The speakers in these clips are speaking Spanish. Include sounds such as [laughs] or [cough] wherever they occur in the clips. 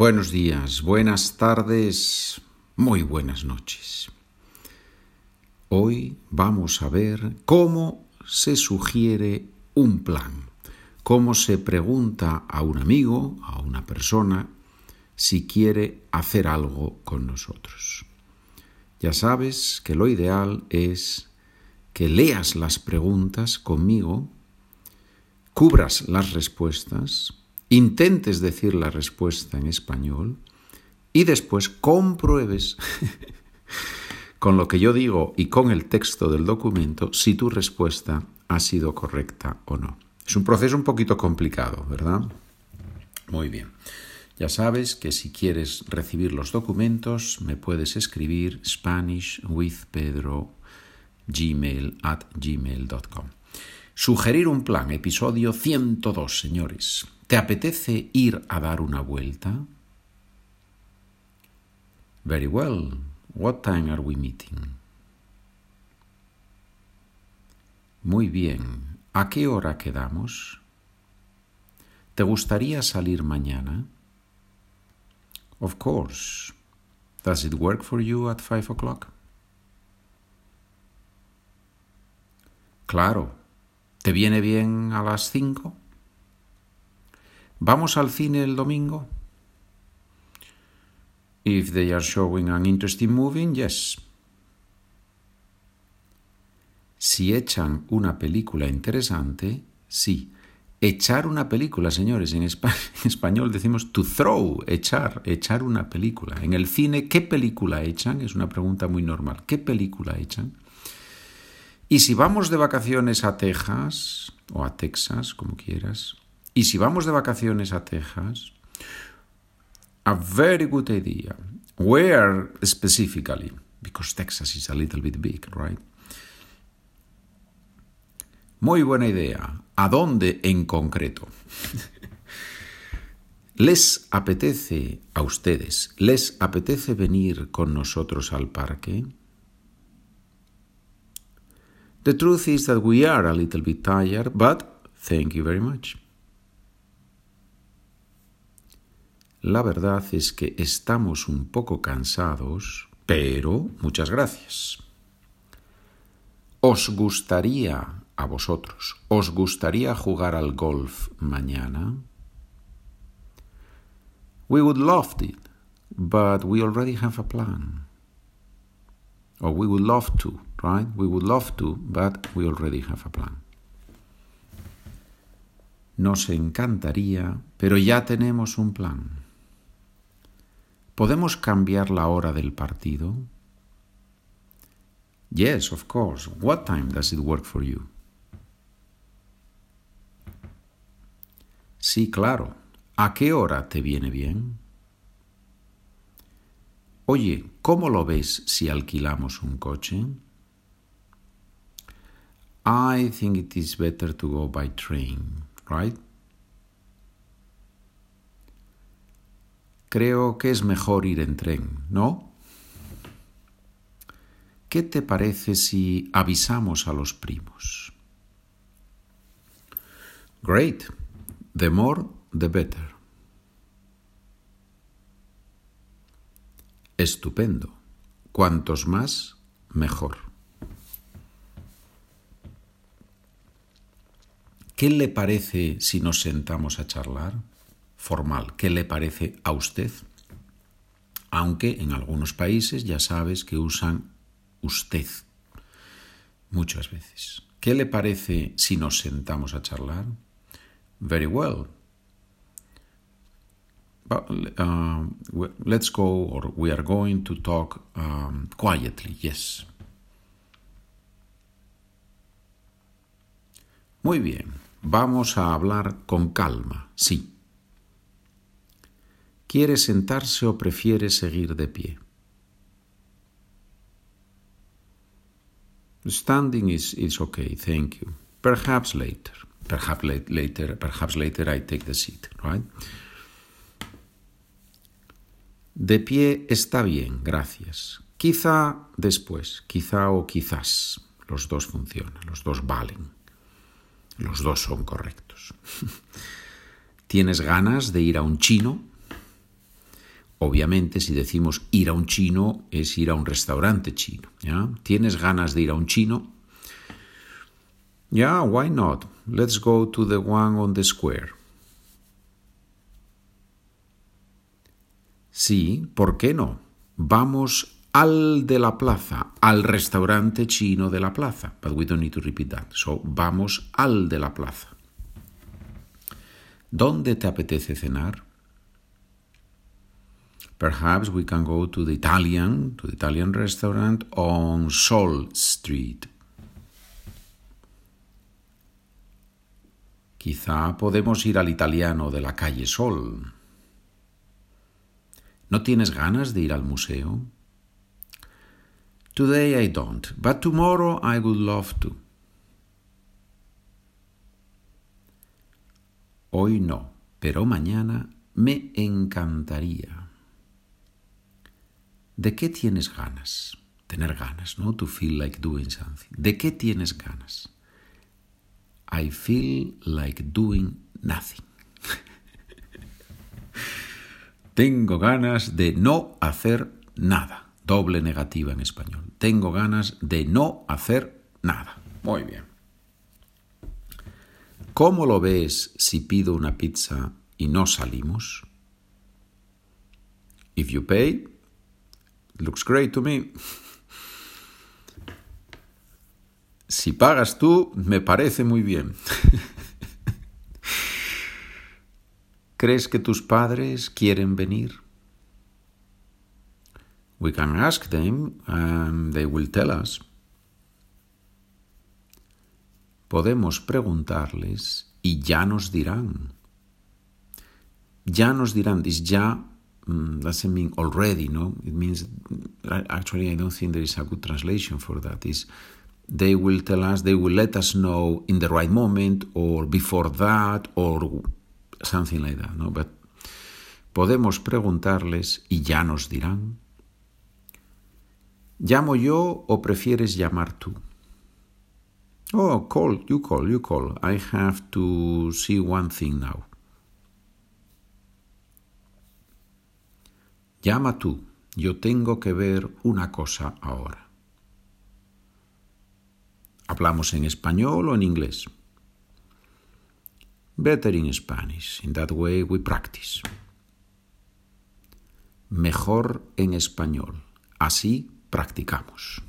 Buenos días, buenas tardes, muy buenas noches. Hoy vamos a ver cómo se sugiere un plan, cómo se pregunta a un amigo, a una persona, si quiere hacer algo con nosotros. Ya sabes que lo ideal es que leas las preguntas conmigo, cubras las respuestas, intentes decir la respuesta en español y después compruebes [laughs] con lo que yo digo y con el texto del documento si tu respuesta ha sido correcta o no. Es un proceso un poquito complicado, ¿verdad? Muy bien. Ya sabes que si quieres recibir los documentos me puedes escribir SpanishWithPedro gmail at gmail.com. Sugerir un plan, episodio 102, señores. ¿Te apetece ir a dar una vuelta? Very well. What time are we meeting? Muy bien. ¿A qué hora quedamos? ¿Te gustaría salir mañana? Of course. Does it work for you at five o'clock? Claro. ¿Te viene bien a las cinco? ¿Vamos al cine el domingo? If they are showing an interesting movie, yes. Si echan una película interesante, sí. Echar una película, señores, [laughs] en, español decimos to throw, echar, echar una película. En el cine, ¿qué película echan? Es una pregunta muy normal. ¿Qué película echan? Y si vamos de vacaciones a Texas, o a Texas, como quieras, y si vamos de vacaciones a Texas, a very good idea. Where specifically? Because Texas is a little bit big, right? Muy buena idea. ¿A dónde en concreto? [laughs] ¿Les apetece a ustedes, les apetece venir con nosotros al parque? The truth is that we are a little bit tired, but thank you very much. La verdad es que estamos un poco cansados, pero muchas gracias. ¿Os gustaría a vosotros, os gustaría jugar al golf mañana? We would love it, but we already have a plan. Or we would love to, right? We would love to, but we already have a plan. Nos encantaría, pero ya tenemos un plan. ¿Podemos cambiar la hora del partido? Yes, of course. What time does it work for you? Sí, claro. ¿A qué hora te viene bien? Oye, ¿cómo lo ves si alquilamos un coche? I think it is better to go by train, right? Creo que es mejor ir en tren, ¿no? ¿Qué te parece si avisamos a los primos? Great. The more, the better. Estupendo. Cuantos más, mejor. ¿Qué le parece si nos sentamos a charlar? Formal. ¿Qué le parece a usted? Aunque en algunos países ya sabes que usan usted muchas veces. ¿Qué le parece si nos sentamos a charlar? Very well. Uh, let's go, or we are going to talk um, quietly, yes. Muy bien, vamos a hablar con calma, sí. ¿Quiere sentarse o prefiere seguir de pie? Standing is, is okay, thank you. Perhaps later. Perhaps later, perhaps later I take the seat, right? De pie está bien, gracias. Quizá después, quizá o quizás. Los dos funcionan, los dos valen. Los dos son correctos. [laughs] ¿Tienes ganas de ir a un chino? Obviamente, si decimos ir a un chino, es ir a un restaurante chino. ¿Tienes ganas de ir a un chino? Yeah, why not? Let's go to the one on the square. Sí, ¿por qué no? Vamos al de la plaza, al restaurante chino de la plaza. But we don't need to repeat that. So, vamos al de la plaza. ¿Dónde te apetece cenar? Perhaps we can go to the Italian, to the Italian restaurant on Sol Street. Quizá podemos ir al italiano de la calle Sol. ¿No tienes ganas de ir al museo? Today I don't, but tomorrow I would love to. Hoy no, pero mañana me encantaría. ¿De qué tienes ganas? Tener ganas, ¿no? To feel like doing something. ¿De qué tienes ganas? I feel like doing nothing. [laughs] Tengo ganas de no hacer nada. Doble negativa en español. Tengo ganas de no hacer nada. Muy bien. ¿Cómo lo ves si pido una pizza y no salimos? If you pay, looks great to me. Si pagas tú, me parece muy bien. [laughs] ¿Crees que tus padres quieren venir? We can ask them and they will tell us. Podemos preguntarles y ya nos dirán. Ya nos dirán. This ya mm, doesn't mean already, no? It means actually I don't think there is a good translation for that. Is they will tell us, they will let us know in the right moment or before that or something like that, no? But podemos preguntarles y ya nos dirán. ¿Llamo yo o prefieres llamar tú? Oh, call, you call, you call. I have to see one thing now. Llama tú, yo tengo que ver una cosa ahora. ¿Hablamos en español o en inglés? Better in Spanish. In that way we practice. Mejor en español. Así practicamos.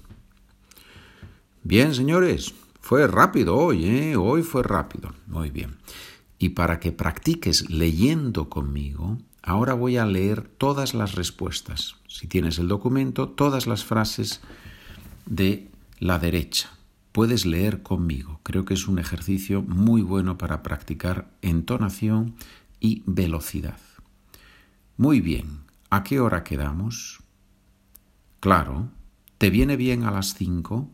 Bien, señores, fue rápido hoy, ¿eh? Hoy fue rápido. Muy bien. Y para que practiques leyendo conmigo, ahora voy a leer todas las respuestas. Si tienes el documento, todas las frases de la derecha. Puedes leer conmigo. Creo que es un ejercicio muy bueno para practicar entonación y velocidad. Muy bien. ¿A qué hora quedamos? Claro. ¿Te viene bien a las cinco?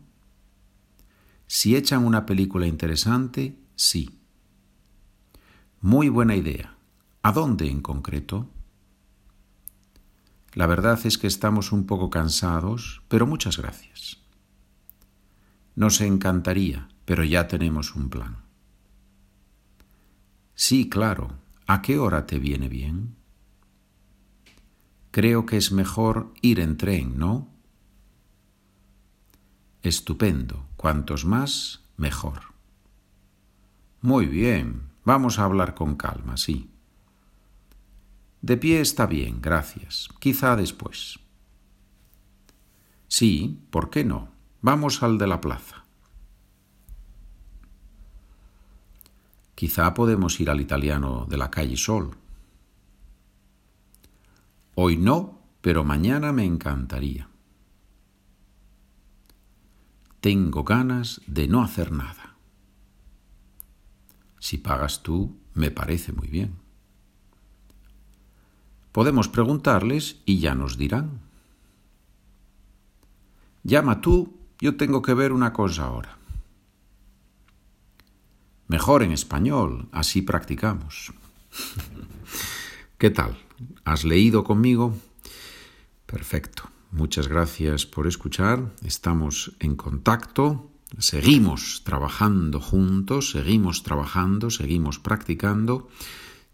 Si echan una película interesante, sí. Muy buena idea. ¿A dónde en concreto? La verdad es que estamos un poco cansados, pero muchas gracias. Nos encantaría, pero ya tenemos un plan. Sí, claro. ¿A qué hora te viene bien? Creo que es mejor ir en tren, ¿no? Estupendo. Cuantos más, mejor. Muy bien. Vamos a hablar con calma, sí. De pie está bien, gracias. Quizá después. Sí, ¿por qué no? Vamos al de la plaza. Quizá podemos ir al italiano de la calle Sol. Hoy no, pero mañana me encantaría. Tengo ganas de no hacer nada. Si pagas tú, me parece muy bien. Podemos preguntarles y ya nos dirán. Llama tú, yo tengo que ver una cosa ahora. Mejor en español, así practicamos. [laughs] ¿Qué tal? ¿Has leído conmigo? Perfecto. Muchas gracias por escuchar. Estamos en contacto. Seguimos trabajando juntos, seguimos trabajando, seguimos practicando.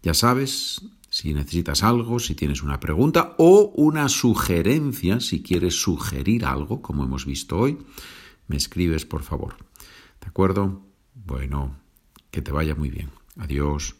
Ya sabes, Si necesitas algo, si tienes una pregunta o una sugerencia, si quieres sugerir algo, como hemos visto hoy, me escribes por favor. ¿De acuerdo? Bueno, que te vaya muy bien. Adiós.